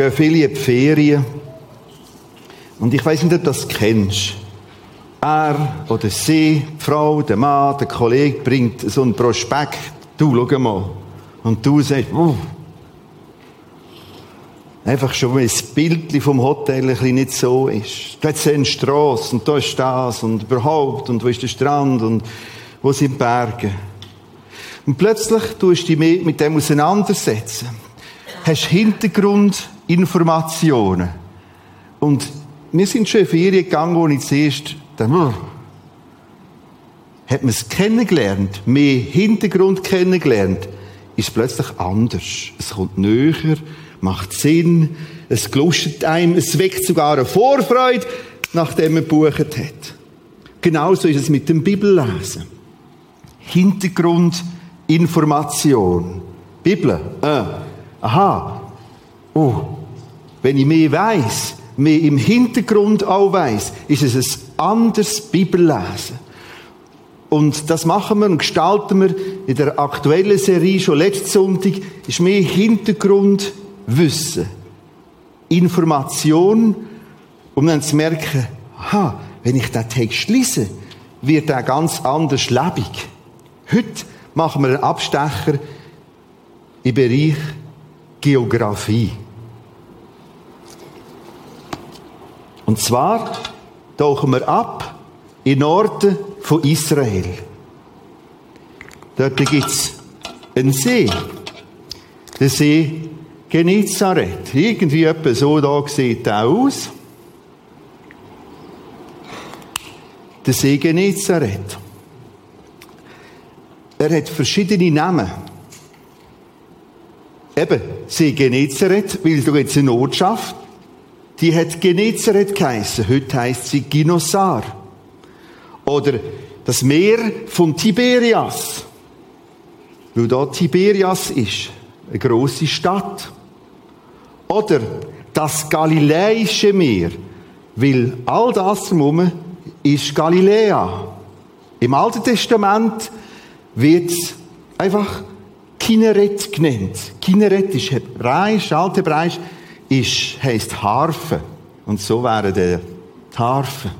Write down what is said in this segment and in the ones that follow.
gehen viele in die Ferien. Und ich weiß nicht, ob du das kennst. Er oder sie, die Frau, der Mann, der Kollege bringt so ein Prospekt. Du, schau mal. Und du sagst, oh. Einfach schon, weil das Bild vom Hotel ein bisschen nicht so ist. Da ist eine Strasse und da ist das und überhaupt und wo ist der Strand und wo sind die Berge. Und plötzlich tust du dich mit dem auseinandersetzen. Hast Hintergrundinformationen. Und wir sind schon in Ferien gegangen, wo ich zuerst dann, hat man es kennengelernt, mehr Hintergrund kennengelernt, ist plötzlich anders. Es kommt näher, macht Sinn, es gelustet einem, es weckt sogar eine Vorfreude, nachdem man gebucht hat. Genauso ist es mit dem Bibellesen. Hintergrundinformation. Bibel, äh, aha, oh, wenn ich mehr weiß, mehr im Hintergrund auch weiss, ist es ein anderes Bibellesen. Und das machen wir und gestalten wir in der aktuellen Serie schon letzten Sonntag, ist mehr Hintergrundwissen, Information, um dann zu merken, aha, wenn ich den Text lese, wird er ganz anders lebendig. Heute machen wir einen Abstecher im Bereich Geografie. Und zwar tauchen wir ab in Norden von Israel. Dort gibt es einen See. Der See Genezareth. Irgendwie etwa so da sieht er aus. Der See Genezareth. Er hat verschiedene Namen. Eben, See Genezareth, weil du jetzt eine Ortschaft die hat Genezareth geheissen. Heute heisst sie Ginosar. Oder das Meer von Tiberias. Weil da Tiberias ist. Eine grosse Stadt. Oder das Galiläische Meer. Weil all das drumherum ist Galiläa. Im Alten Testament wird es einfach Kineret genannt. Kineret ist Hebräisch, Althebräisch, ist, heisst Harfe. Und so wäre der Harfe.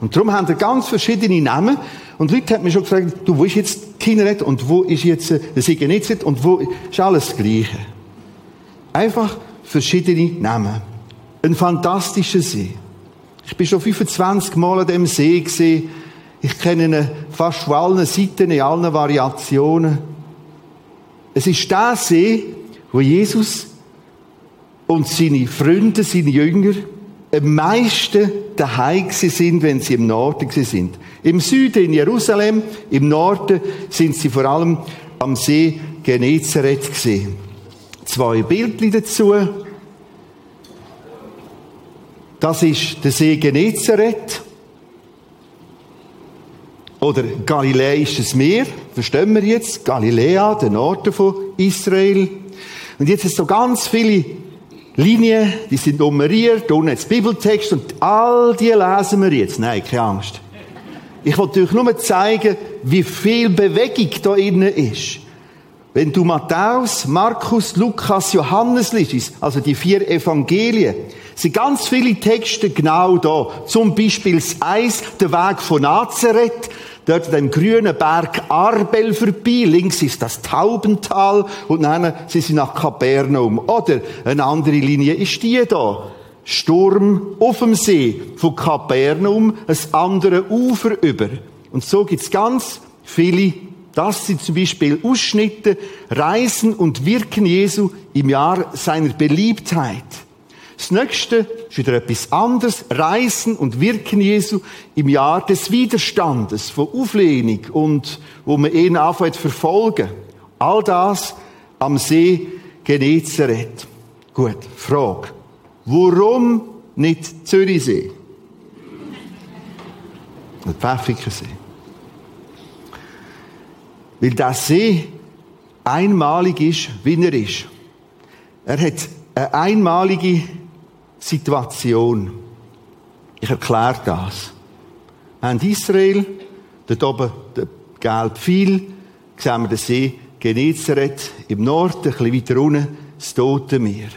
Und darum haben wir ganz verschiedene Namen. Und Leute haben mich schon gefragt, du, wo ist jetzt Kineret und wo ist jetzt äh, der Sigenizet und wo ist alles das Gleiche. Einfach verschiedene Namen. Ein fantastischer See. Ich bin schon 25 Mal an dem See gesehen. Ich kenne ihn fast von allen Seiten, in allen Variationen. Es ist der See, wo Jesus und seine Freunde, seine Jünger, am meisten daheim sind, wenn sie im Norden sind. Im Süden in Jerusalem, im Norden sind sie vor allem am See Genezareth gesehen. Zwei Bildchen dazu. Das ist der See Genezareth oder Galiläisches Meer, verstehen wir jetzt? Galiläa, der Norden von Israel. Und jetzt ist so ganz viele Linien, die sind nummeriert, unten jetzt Bibeltext und all die lesen wir jetzt. Nein, keine Angst. Ich wollte euch nur zeigen, wie viel Bewegung da innen ist. Wenn du Matthäus, Markus, Lukas, Johannes liest, also die vier Evangelien, sind ganz viele Texte genau da. Zum Beispiel das Eis, der Weg von Nazareth, dort den grünen Berg Arbel vorbei. Links ist das Taubental und dann sind sie nach Kapernaum. Oder eine andere Linie ist die da. Sturm auf dem See von Kapernaum, ein andere Ufer über. Und so gibt's ganz viele, das sind zum Beispiel Ausschnitte, Reisen und Wirken Jesu im Jahr seiner Beliebtheit. Das nächste ist wieder etwas anderes. Reisen und Wirken Jesu im Jahr des Widerstandes, von Auflehnung und wo man ihn anfängt verfolgen. All das am See Genezareth. Gut, Frage. Warum nicht Zürichsee? Der Pfäffikensee. Weil der See einmalig ist, wie er ist. Er hat eine einmalige Situation. Ich erkläre das. Wir haben Israel, dort oben der gelbe Pfeil, sehen wir den See Genezareth, im Norden, ein bisschen weiter unten, das Tote Meer.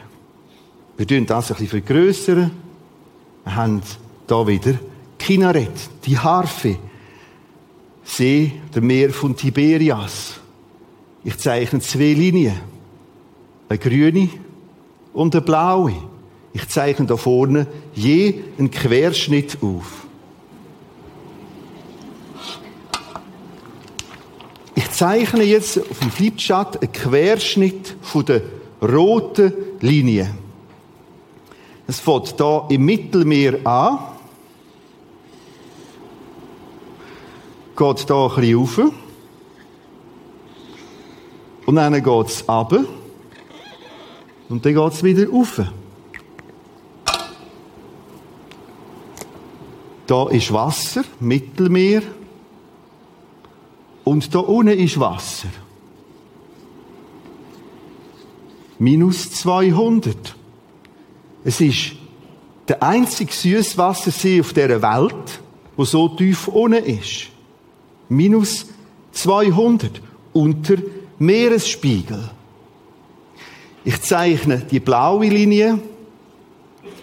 Wir tun das ein bisschen vergrössern. Wir haben da wieder Kinaret, die Harfe. See, der Meer von Tiberias. Ich zeichne zwei Linien. Eine grüne und eine blaue. Ich zeichne da vorne je einen Querschnitt auf. Ich zeichne jetzt auf dem Flipchart einen Querschnitt von der roten Linie. Es fängt hier im Mittelmeer an. Geht hier ein rauf. Und dann geht es runter. Und dann geht es wieder rauf. Da ist Wasser, Mittelmeer. Und da unten ist Wasser. Minus 200. Es ist der einzige Süßwassersee auf dieser Welt, wo so tief unten ist. Minus 200 unter Meeresspiegel. Ich zeichne die blaue Linie,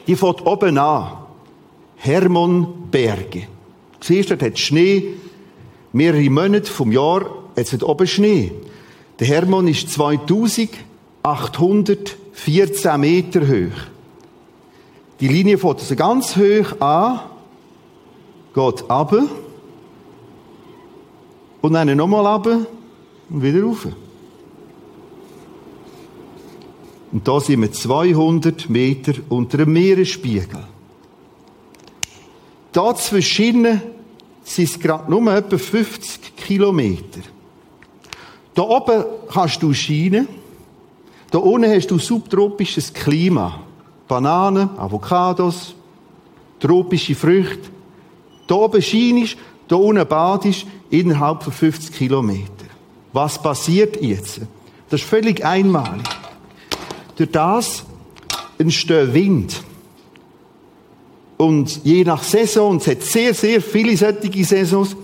die fängt oben an. Hermonberge. Siehst du, dort hat Schnee, mehrere Monate vom Jahr, jetzt hat oben Schnee. Der Hermon ist 2814 Meter hoch. Die Linie fängt also ganz hoch an, geht ab und dann nochmal ab und wieder rauf. Und da sind wir 200 Meter unter dem Meeresspiegel. Da zwischen sind es gerade nur etwa 50 Kilometer. Da oben kannst du Schienen, da unten hast du subtropisches Klima. Bananen, Avocados, tropische Früchte. Da oben schienst, da unten badest, innerhalb von 50 Kilometern. Was passiert jetzt? Das ist völlig einmalig. Durch das entsteht Wind. Und je nach Saison, es hat sehr, sehr viele solche Saisons,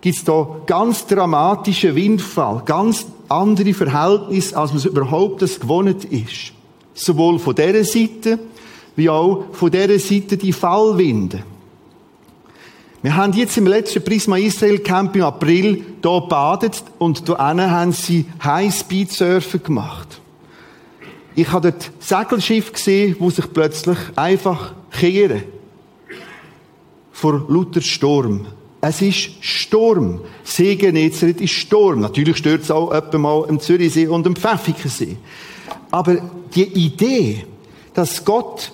gibt es da ganz dramatische Windfall, ganz andere Verhältnisse, als man es überhaupt gewohnt ist. Sowohl von dieser Seite, wie auch von dieser Seite die Fallwinde. Wir haben jetzt im letzten Prisma Israel Camp im April hier gebadet und hier haben sie Highspeed-Surfen gemacht. Ich habe dort Segelschiff gesehen, wo sich plötzlich einfach kehren. Vor lauter Sturm. Es ist Sturm. See Genezareth ist Sturm. Natürlich stört es auch etwa mal im Zürichsee und im Pfäffikensee. Aber die Idee, dass Gott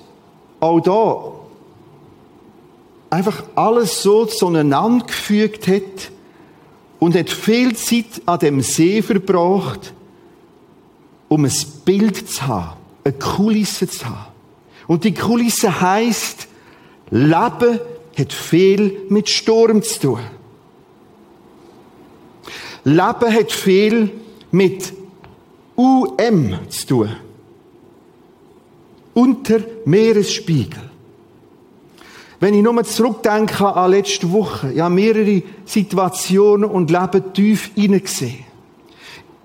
auch da einfach alles so zueinander gefügt hat und hat viel Zeit an dem See verbracht, um ein Bild zu haben, eine Kulisse zu haben. Und die Kulisse heißt, Leben hat viel mit Sturm zu tun. Leben hat viel mit UM zu tun. Unter Meeresspiegel. Wenn ich nur zurückdenke an letzte Woche, ja, mehrere Situationen und Leben tief hineingesehen.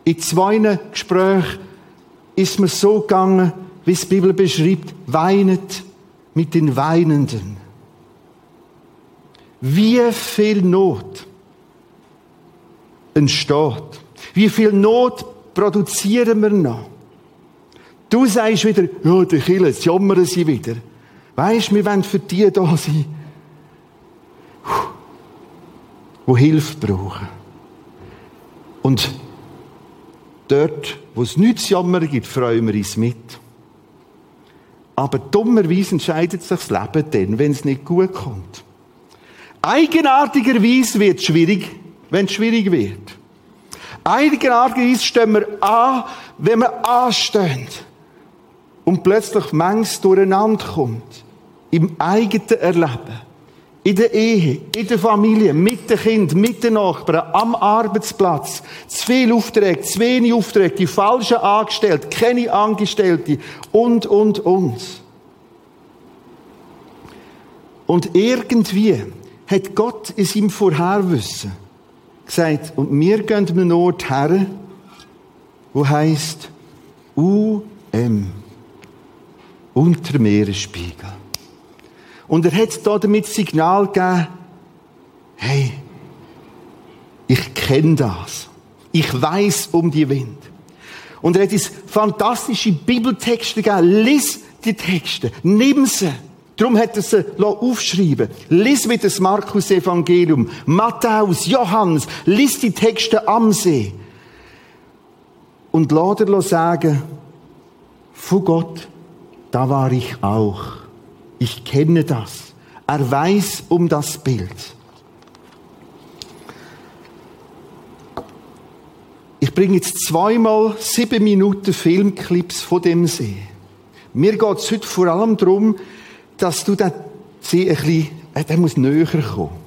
In zwei Gesprächen ist mir so gegangen, wie es die Bibel beschreibt, weinet mit den Weinenden. Wie viel Not entsteht. Wie viel Not produzieren wir noch? Du sagst wieder, ja, die Kille, jetzt jammern sie wieder. Weisst, wir wollen für die da sein, die Hilfe brauchen. Und dort, wo es nichts zu jammern gibt, freuen wir uns mit. Aber dummerweise entscheidet sich das Leben dann, wenn es nicht gut kommt. Eigenartigerweise wird es schwierig, wenn es schwierig wird. Eigenartigerweise stehen wir an, wenn wir anstehen. Und plötzlich manches durcheinander kommt. Im eigenen Erleben. In der Ehe, in der Familie, mit den Kindern, mit den Nachbarn, am Arbeitsplatz. Zu viel Aufträge, zu wenig Aufträge, die falschen Angestellten, keine Angestellte und, und, und. Und irgendwie hat Gott in seinem Vorherwissen gesagt, und wir gehen an einen Ort her, wo heisst UM. unter Meeresspiegel. Und er hat da damit Signal gegeben, hey, ich kenne das. Ich weiß um die Wind. Und er hat uns fantastische Bibeltexte gegeben. Lies die Texte. Nimm sie. Darum hat er sie aufschreiben Lies wieder das Markus-Evangelium, Matthäus, Johannes. Lies die Texte am See. Und lass dir sagen, von Gott, da war ich auch. Ich kenne das. Er weiß um das Bild. Ich bringe jetzt zweimal sieben Minuten Filmclips von dem See. Mir geht es heute vor allem darum, dass du den See ein bisschen, äh, der muss näher kommen.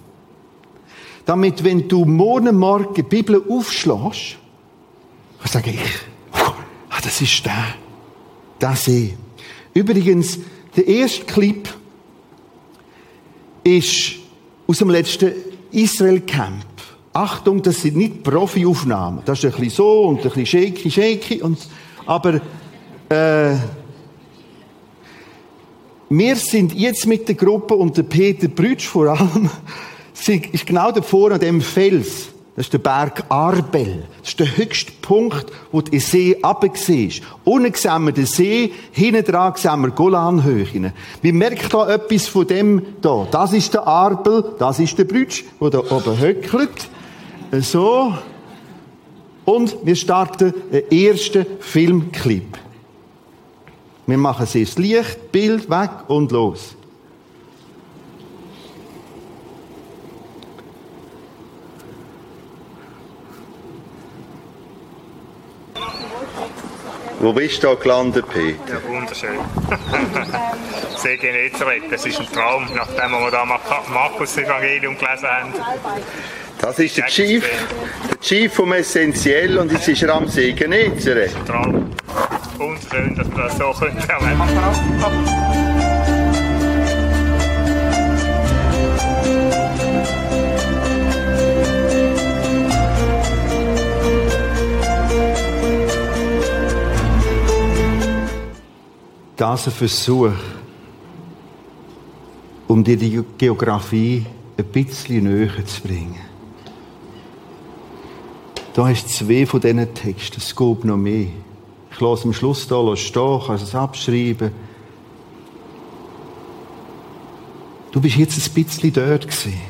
Damit, wenn du morgen Morgen die Bibel aufschlägst, sage ich, ah, das ist der, der See. Übrigens, der erste Clip ist aus dem letzten Israel-Camp. Achtung, das sind nicht Profi-Aufnahmen. Das ist ein bisschen so und ein bisschen shaky, shaky. Und, aber äh, wir sind jetzt mit der Gruppe und der Peter Brütsch vor allem, ist genau davor an dem Fels. Das ist der Berg Arbel. Das ist der höchste Punkt, wo die See runtersiehst. Unten sehen wir den See, hinten dran sehen wir Golanhöhen. Wir merken da etwas von dem da. Das ist der Arbel, das ist der Brütsch, der da oben höckelt. So. Und wir starten den ersten Filmclip. Wir machen es erst Licht, Bild, weg und los. Wo bist du gelandet, Peter? Ja, wunderschön. See Genezareth, das ist ein Traum, nachdem wir da Markus-Evangelium gelesen haben. Das ist der Chief, der Chief vom Essentiell und jetzt ist er am See Genezareth. Traum. Wunderschön, dass wir das so können. das ein Versuch, um dir die Geografie ein bisschen näher zu bringen. Da hast du zwei von diesen Texten, es gibt noch mehr. Ich lasse am Schluss hier stehen, kannst es abschreiben. Du bist jetzt ein bisschen dort gewesen.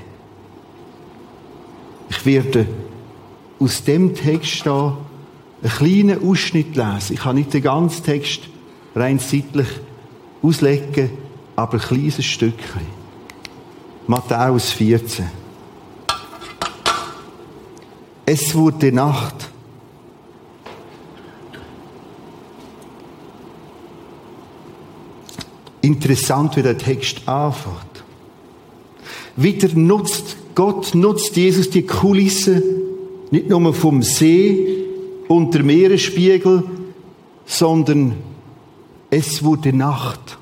Ich werde aus dem Text hier einen kleinen Ausschnitt lesen. Ich kann nicht den ganzen Text rein zeitlich auslegen, aber ein kleines Stückchen. Matthäus 14. Es wurde Nacht. Interessant, wie der Text anfängt. Wieder nutzt Gott, nutzt Jesus die Kulisse nicht nur vom See und der Meeresspiegel, sondern es wurde Nacht.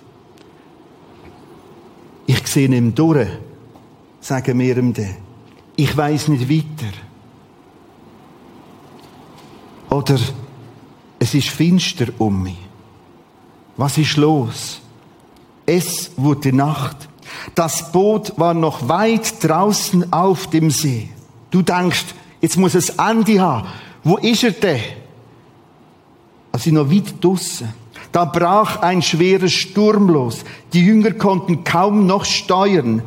Ich sehe ihm durch, sagen wir ihm dann. Ich weiß nicht weiter. Oder es ist finster um mich. Was ist los? Es wurde Nacht. Das Boot war noch weit draußen auf dem See. Du denkst, jetzt muss es Ende haben. Wo ist er denn? Also noch weit draußen. Da brach ein schwerer Sturm los. Die Jünger konnten kaum noch steuern.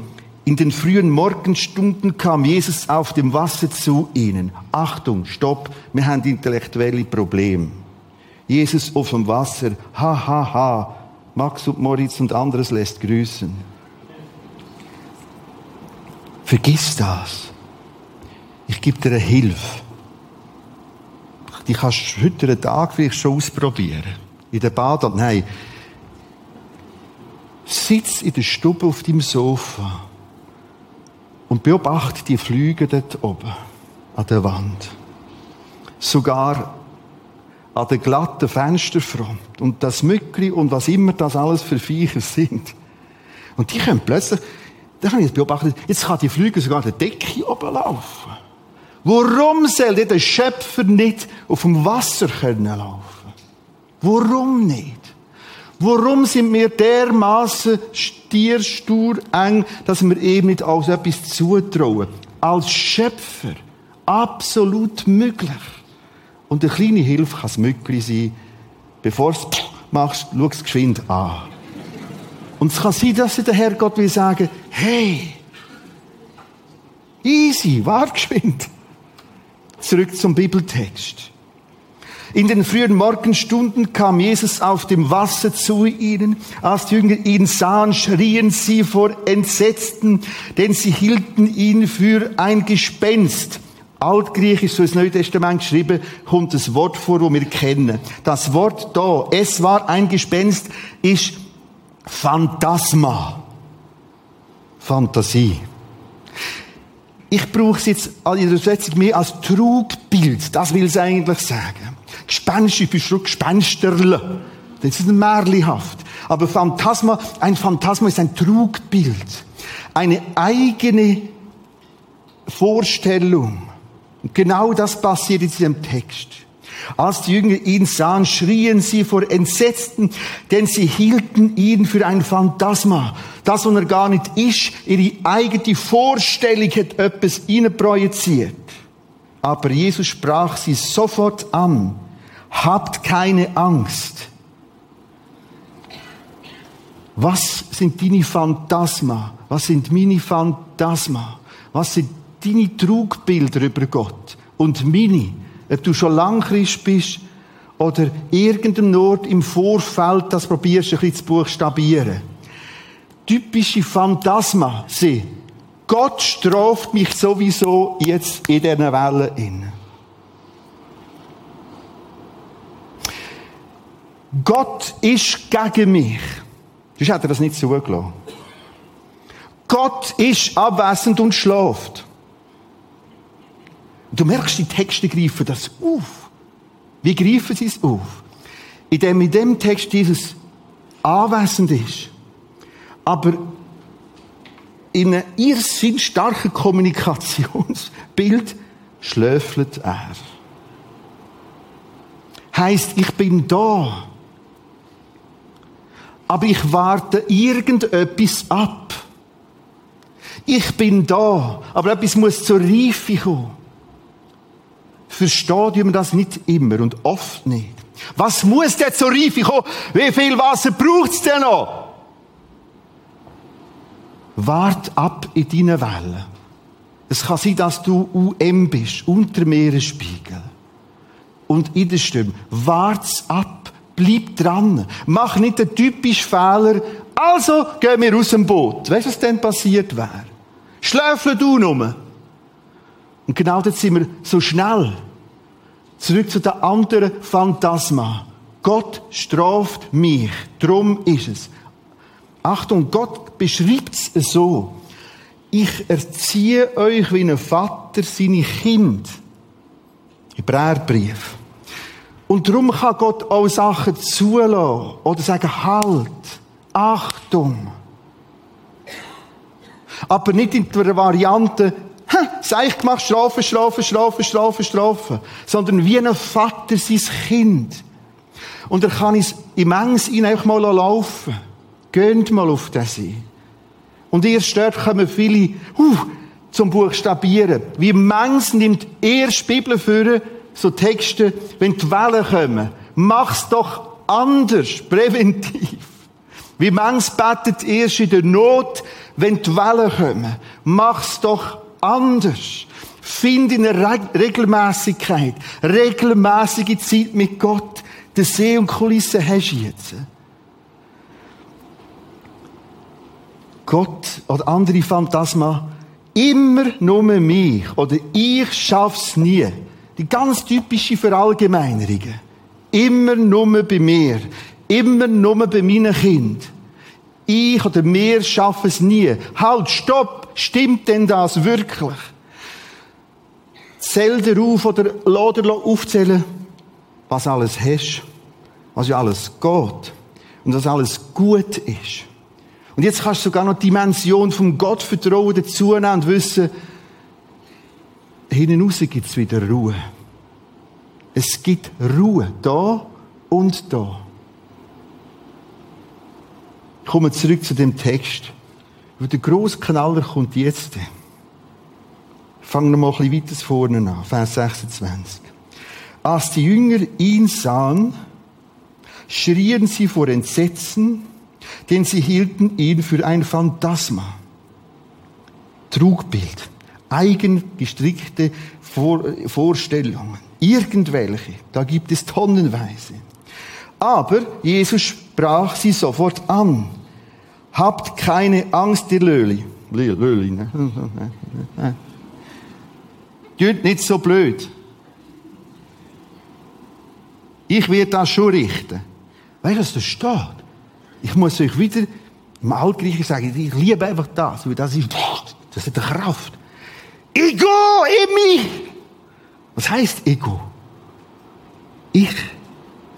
In den frühen Morgenstunden kam Jesus auf dem Wasser zu ihnen. Achtung, stopp, wir haben intellektuelle Probleme. Jesus auf dem Wasser, ha, ha, ha. Max und Moritz und anderes lässt grüßen. Vergiss das. Ich gebe dir eine Hilfe. Die kannst du heute einen Tag vielleicht schon ausprobieren in der Bad. Nein. Sitz in der Stube auf dem Sofa und beobachte die Flüge dort oben an der Wand. Sogar an der glatten Fensterfront und das Mückli und was immer das alles für Viecher sind. Und die können plötzlich, da habe ich beobachtet, jetzt kann die Flüge sogar der Decke oben laufen. Warum soll der Schöpfer nicht auf dem Wasser können laufen? Warum nicht? Warum sind wir dermaßen stierstur eng, dass wir ihm nicht als etwas zutrauen? Als Schöpfer absolut möglich. Und eine kleine Hilfe kann es möglich sein. Bevor du es machst, schau es geschwind an. Und es kann sein, dass der Herrgott will sagen, hey, easy, war geschwind. Zurück zum Bibeltext. In den frühen Morgenstunden kam Jesus auf dem Wasser zu ihnen. Als die Jünger ihn sahen, schrien sie vor Entsetzten, denn sie hielten ihn für ein Gespenst. Altgriechisch, so das Neue Testament geschrieben, kommt das Wort vor, das wir kennen. Das Wort da, es war ein Gespenst, ist Phantasma. Fantasie. Ich brauche es jetzt in der Übersetzung mehr als Trugbild. Das will es eigentlich sagen. Gespenstisch bist du Gespensterle. Das ist Märlihaft. Aber Phantasma, ein Phantasma ist ein Trugbild. Eine eigene Vorstellung. Und genau das passiert in diesem Text. Als die Jünger ihn sahen, schrien sie vor Entsetzten, denn sie hielten ihn für ein Phantasma. Das, was er gar nicht ist, ihre eigene Vorstellung hat etwas projiziert. Aber Jesus sprach sie sofort an Habt keine Angst. Was sind deine Phantasma? Was sind meine Phantasma? Was sind deine Trugbilder über Gott? Und meine, ob du schon lang Christ bist oder irgendeinem Ort im Vorfeld das probierst, ein bisschen zu buchstabieren. Typische Phantasma sind, Gott straft mich sowieso jetzt in diesen Wellen. Gott ist gegen mich. Sonst hat er das nicht zugelassen. Gott ist abwesend und schläft. Du merkst, die Texte greifen das auf. Wie greifen sie es auf? Indem in dem Text dieses anwesend ist, aber in einem irrsinn starken Kommunikationsbild schläfelt er. Heißt, ich bin da aber ich warte irgendetwas ab. Ich bin da, aber etwas muss zur Reife kommen. Versteht man das nicht immer und oft nicht. Was muss denn zur Reife kommen? Wie viel Wasser braucht's denn noch? Wart ab in deinen Wellen. Es kann sein, dass du UM bist, unter Meeresspiegel. Und in der Stimme. Wart's ab. Bleib dran. Mach nicht den typischen Fehler. Also gehen wir aus dem Boot. Weißt du, was denn passiert wäre? Schläfle du nur. Und genau dort sind wir so schnell. Zurück zu der anderen Phantasma. Gott straft mich. Drum ist es. Achtung, Gott beschreibt es so. Ich erziehe euch wie ein Vater seine Kind. Hebräerbrief. Und darum kann Gott auch Sachen zulassen oder sagen, halt, Achtung. Aber nicht in der Variante, Seich gemacht, Strafe, Strafe, Strafe, Strafe, Strafe. Sondern wie ein Vater sein Kind. Und er kann es im Engs ihn einfach mal laufen. Geht mal auf den See. Und erst dort kommen viele, uh, zum Buchstabieren. Wie Mengs nimmt erst die Bibel führen, so Texte, wenn die Wellen kommen, mach's doch anders, präventiv. Wie man's betet erst in der Not, wenn die Wellen kommen. Mach's doch anders. Find eine Re Regelmäßigkeit, regelmäßige Zeit mit Gott. Der See und Kulisse hast du jetzt. Gott oder andere Phantasma immer nur mich oder ich schaff's nie. Die ganz typische Verallgemeinerungen. Immer nur bei mir. Immer nur bei meinen Kindern. Ich oder wir schaffen es nie. Halt, stopp! Stimmt denn das wirklich? Zähl dir auf oder lass aufzählen, was alles hast, was ja alles geht und was alles gut ist. Und jetzt kannst du sogar noch die Dimension vom Gottvertrauen dazu nehmen und wissen, hinten raus gibt es wieder Ruhe. Es gibt Ruhe da und da. Ich komme zurück zu dem Text. Weil der grosse Knaller kommt jetzt. Fangen wir mal ein bisschen weiter vorne an. Vers 26. Als die Jünger ihn sahen, schrien sie vor Entsetzen, denn sie hielten ihn für ein Phantasma. Trugbild, eigengestrickte Vorstellungen, irgendwelche, da gibt es tonnenweise. Aber Jesus sprach sie sofort an. Habt keine Angst, ihr Löli. Löli, ne? Tut nicht so blöd. Ich werde das schon richten. Weißt du, was da steht? Ich muss euch wieder im Altgriechen sagen, ich liebe einfach das, weil das ist, das hat eine Kraft. Ego, Emi! Was heißt Ego? Ich,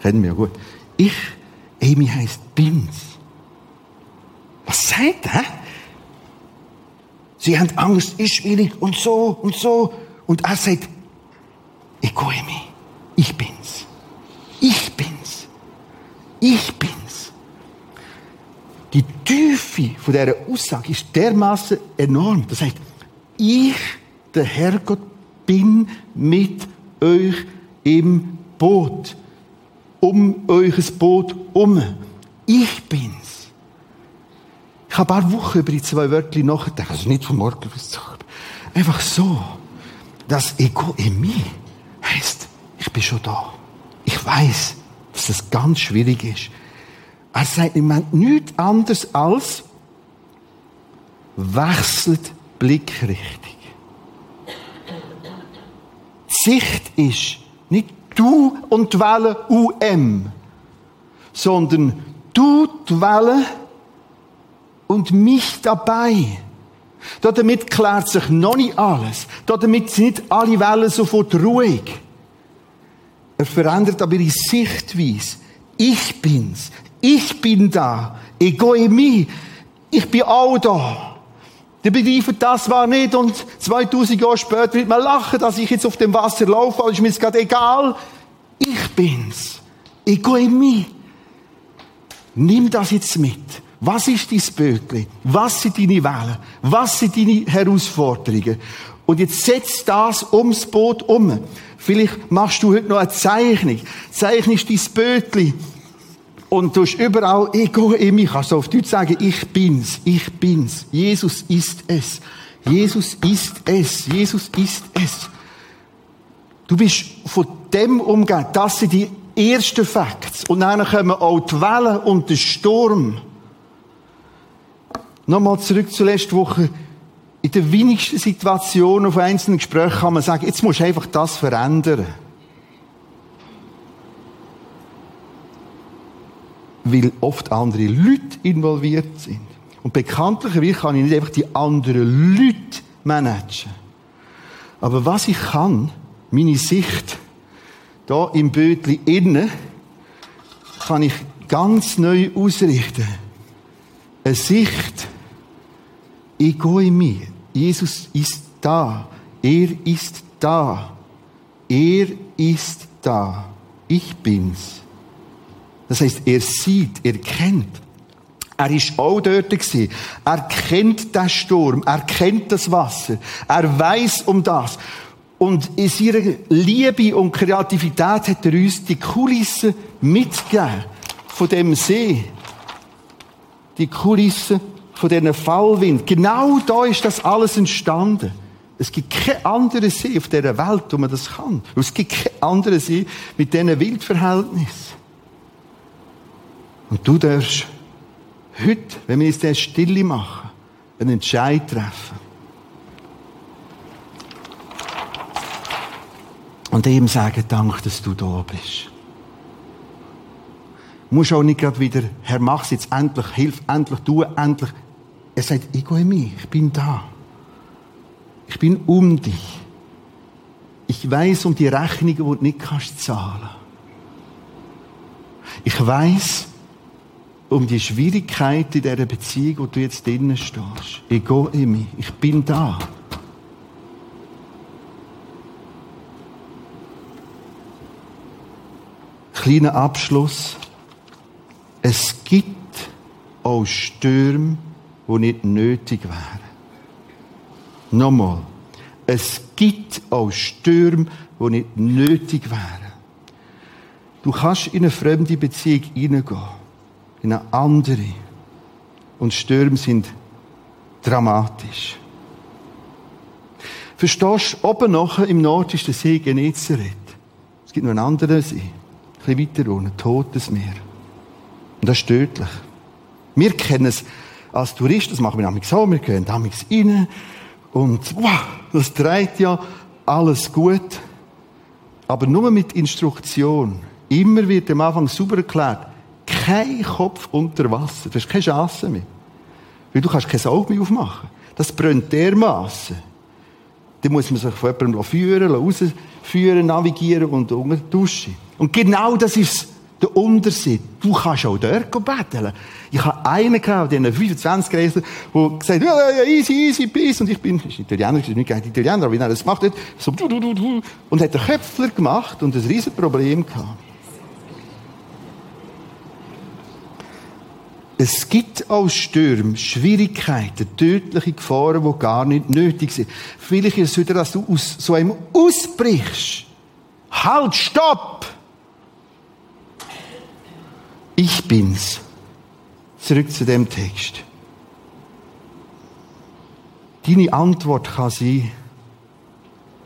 kennen wir ja gut. Ich, Emi heißt Bins. Was sagt er? Sie haben Angst, ist schwierig und so und so. Und er sagt, Ego, Emi, ich bin's. Ich bin's. Ich bin's. Die Tiefe von dieser Aussage ist dermaßen enorm. Das heißt, ich, der Herrgott, bin mit euch im Boot. Um euch Boot um. Ich bin's. Habe ein paar Wochen über die zwei Wörter nachgedacht. Also nicht von morgen bis zu Einfach so. Das Ego in mir heißt, ich bin schon da. Ich weiß, dass das ganz schwierig ist. Er sagt im Moment nichts anderes als wechselt Blickrichtung. Sicht ist nicht du und die Welle UM, sondern du, die Welle und mich dabei. Damit klärt sich noch nicht alles. Damit sind nicht alle Wellen sofort ruhig. Er verändert aber die Sichtweise. Ich bin's. Ich bin da. Ego in mir. Ich bin auch da. Die begreifen das war nicht und 2000 Jahre später wird man lachen, dass ich jetzt auf dem Wasser laufe, aber ist mir gerade egal. Ich bin's. Ego in mir. Nimm das jetzt mit. Was ist dein Bötli? Was sind deine Wellen? Was sind deine Herausforderungen? Und jetzt setz das ums Boot um. Vielleicht machst du heute noch eine Zeichnung. Zeichnest dein Bötli. Und du hast überall Ego in mich. Du auf Deutsch sagen, ich bin's, ich bin's. Jesus ist es. Jesus ist es. Jesus ist es. Du bist von dem umgeben. Das sind die ersten Facts. Und dann kommen auch die Wellen und der Sturm. Nochmal zurück zur letzten Woche in den wenigsten Situationen auf einzelnen Gesprächen kann man sagen, jetzt musst du einfach das verändern. Weil oft andere Leute involviert sind. Und bekanntlicherweise kann ich nicht einfach die anderen Leute managen. Aber was ich kann, meine Sicht, da im Bötli innen, kann ich ganz neu ausrichten. Eine Sicht, ich gehe in mir. Jesus ist da. Er ist da. Er ist da. Ich bin's. Das heißt, er sieht, er kennt. Er ist auch dort gewesen. Er kennt den Sturm. Er kennt das Wasser. Er weiß um das. Und in seiner Liebe und Kreativität hat er uns die Kulissen mitgegeben von dem See. Die Kulissen von diesen Fallwind. Genau da ist das alles entstanden. Es gibt keinen anderen See auf dieser Welt, wo man das kann. Es gibt keinen anderen See mit diesen Wildverhältnissen. Und du darfst heute, wenn wir uns das Stille machen, einen Entscheid treffen. Und ihm sagen, danke, dass du da bist. Du musst auch nicht gerade wieder, Herr, mach's jetzt endlich, hilf endlich, tu endlich. Er sagt, ich gehe in mich, ich bin da. Ich bin um dich. Ich weiß um die Rechnungen, die du nicht kannst zahlen. Ich weiß um die Schwierigkeit in dieser Beziehung, wo du jetzt drinnen stehst. Ich gehe in mich. Ich bin da. Kleiner Abschluss. Es gibt auch Stürme, die nicht nötig wären. Nochmal. Es gibt auch Stürme, die nicht nötig wären. Du kannst in eine fremde Beziehung hineingehen. In eine andere. Und Stürme sind dramatisch. Verstehst du, oben nachher im Nord ist der See Genezareth. Es gibt noch einen anderen See. Ein bisschen weiter unten, Totes Meer. Und das ist tödlich. Wir kennen es als Touristen, das machen wir nämlich so, wir gehen damit rein und wow, das dreht ja alles gut. Aber nur mit Instruktion. Immer wird am Anfang super erklärt, kein Kopf unter Wasser. Du hast keine Chance mehr. Weil du kannst kein Auge mehr aufmachen. Das brennt dermaßen. Dann muss man sich von jemandem führen, rausführen, navigieren und unter duschen. Und genau das ist der Unterschied. Du kannst auch dort betteln. Ich habe einen gehabt, den 25 Reisen, der gesagt hat, ja, ja, easy, easy, peace. Und ich bin, ist Italiener, ist nicht Italiener, aber wie er das gemacht hat, so, du, du, du, du, und hat einen Köpfler gemacht und ein riesen Problem gehabt. Es gibt auch Stürme, Schwierigkeiten, tödliche Gefahren, die gar nicht nötig sind. Vielleicht ist es wieder, dass du aus so einem ausbrichst. Halt, stopp! Ich bin's. Zurück zu dem Text. Deine Antwort kann sein,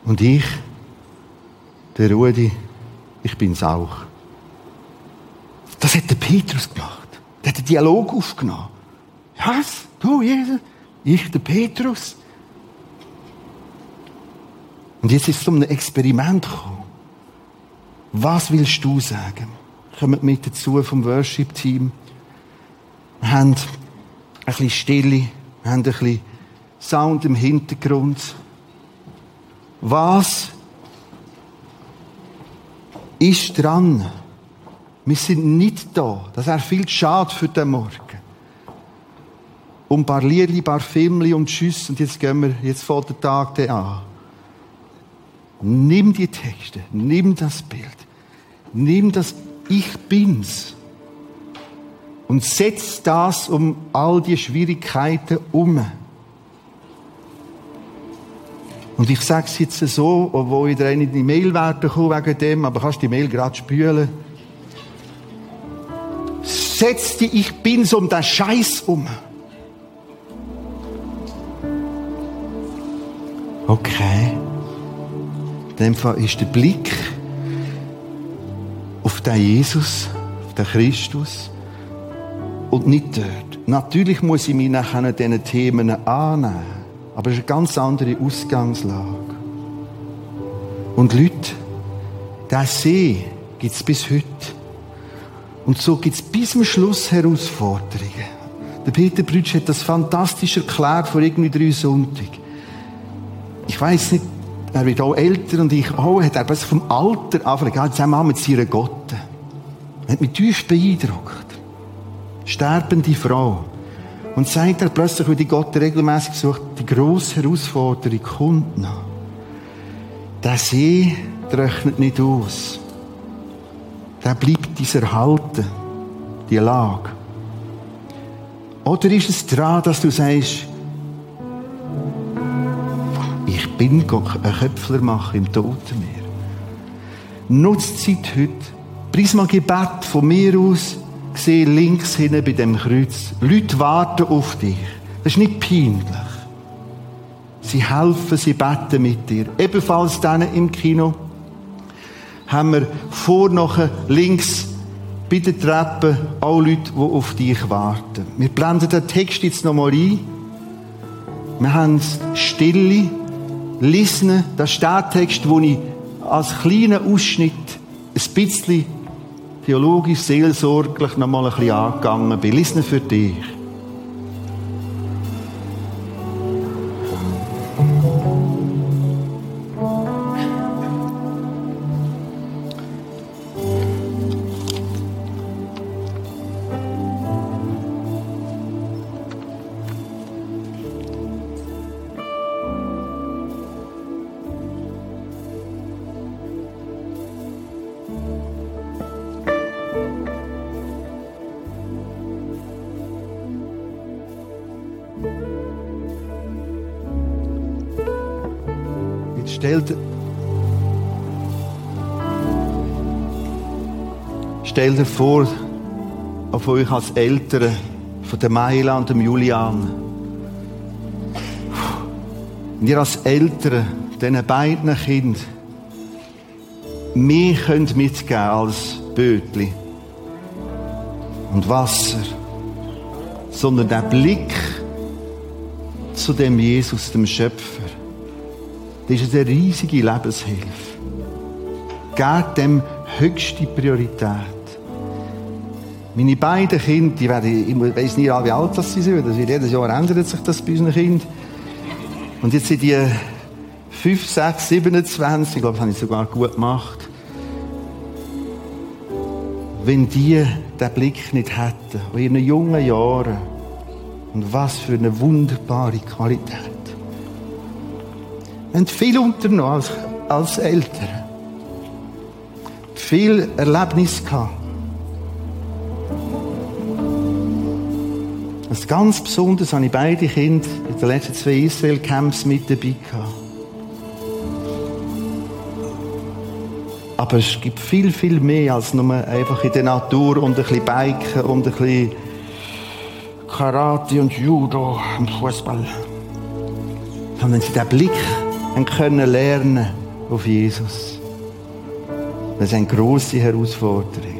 und ich, der Rudi, ich bin's auch. Das hat der Petrus gemacht. Der hat den Dialog aufgenommen. Was? Du, Jesus? Ich, der Petrus? Und jetzt ist es zu einem Experiment gekommen. Was willst du sagen? Kommen mit dazu vom Worship-Team. Wir haben ein bisschen Stille, wir haben ein bisschen Sound im Hintergrund. Was ist dran? Wir sind nicht da. Das wäre viel schade für den Morgen. Um ein paar Liedli, ein paar Filmli und Tschüss. Und jetzt gehen wir, jetzt fängt der Tag an. Nimm die Texte, nimm das Bild, nimm das ich bin's. Und setz das um all die Schwierigkeiten um. Und ich sage es jetzt so, obwohl ich dir nicht in die Mail werde wegen dem, aber kannst die Mail gerade spülen. Setz die Ich bin's um den Scheiß um. Okay. In dem Fall ist der Blick den Jesus, auf den Christus und nicht dort. Natürlich muss ich mich nachher diesen Themen annehmen, aber es ist eine ganz andere Ausgangslage. Und Leute, der See gibt es bis heute. Und so gibt es bis zum Schluss Herausforderungen. Der Peter Brütsch hat das fantastisch erklärt vor irgendwie drei Sonntag. Ich weiß nicht, er wird auch älter und ich auch, hat er vom Alter angefangen, zusammen mit seiner Gotte. Hat mich tief beeindruckt. Sterbende Frau. Und sagt er plötzlich, wie die Gott regelmäßig sucht, die grosse Herausforderung kommt noch. Der See rechnet nicht aus. Der bleibt uns erhalten, die Lage. Oder ist es dran, dass du sagst, bin einen Köpfler machen im Totenmeer. Nutzt Zeit heute. Prisma Gebet von mir aus gesehen links hinten bei dem Kreuz. Leute warten auf dich. Das ist nicht peinlich. Sie helfen, sie beten mit dir. Ebenfalls dann im Kino haben wir vor nachher links bei der Treppe auch Leute, die auf dich warten. Wir blenden den Text jetzt nochmal ein. Wir haben Stille lesen, den Stadttext, wo ich als kleinen Ausschnitt ein bisschen theologisch, seelsorglich noch mal ein bisschen angegangen bin. Lesen für dich. Stellt, stellt dir vor, auf euch als Eltern von der Maila und dem Julian. Und ihr als Eltern, diesen beiden Kindern, mehr könnt mitgeben als Bötli. Und Wasser, sondern der Blick zu dem Jesus, dem Schöpfer, ist eine riesige Lebenshilfe. Gebt dem höchste Priorität. Meine beiden Kinder, die werden, ich weiß nicht, wie alt das sie sind, das wird jedes Jahr ändert sich das bei unseren Kindern. Und jetzt sind die 5, 6, 27, ich glaube, das habe ich sogar gut gemacht. Wenn die den Blick nicht hätten, in ihren jungen Jahren, und was für eine wunderbare Qualität. Haben viel unternommen als, als Eltern. Viel Erlebnis gehabt. Als ganz besonders habe ich beide Kinder in den letzten zwei Israel-Camps mit dabei gehabt. Aber es gibt viel, viel mehr als nur einfach in der Natur und ein bisschen Biken und ein bisschen Karate und Judo im Fußball. Sondern sie den Blick haben können lernen auf Jesus. Das ist eine grosse Herausforderung.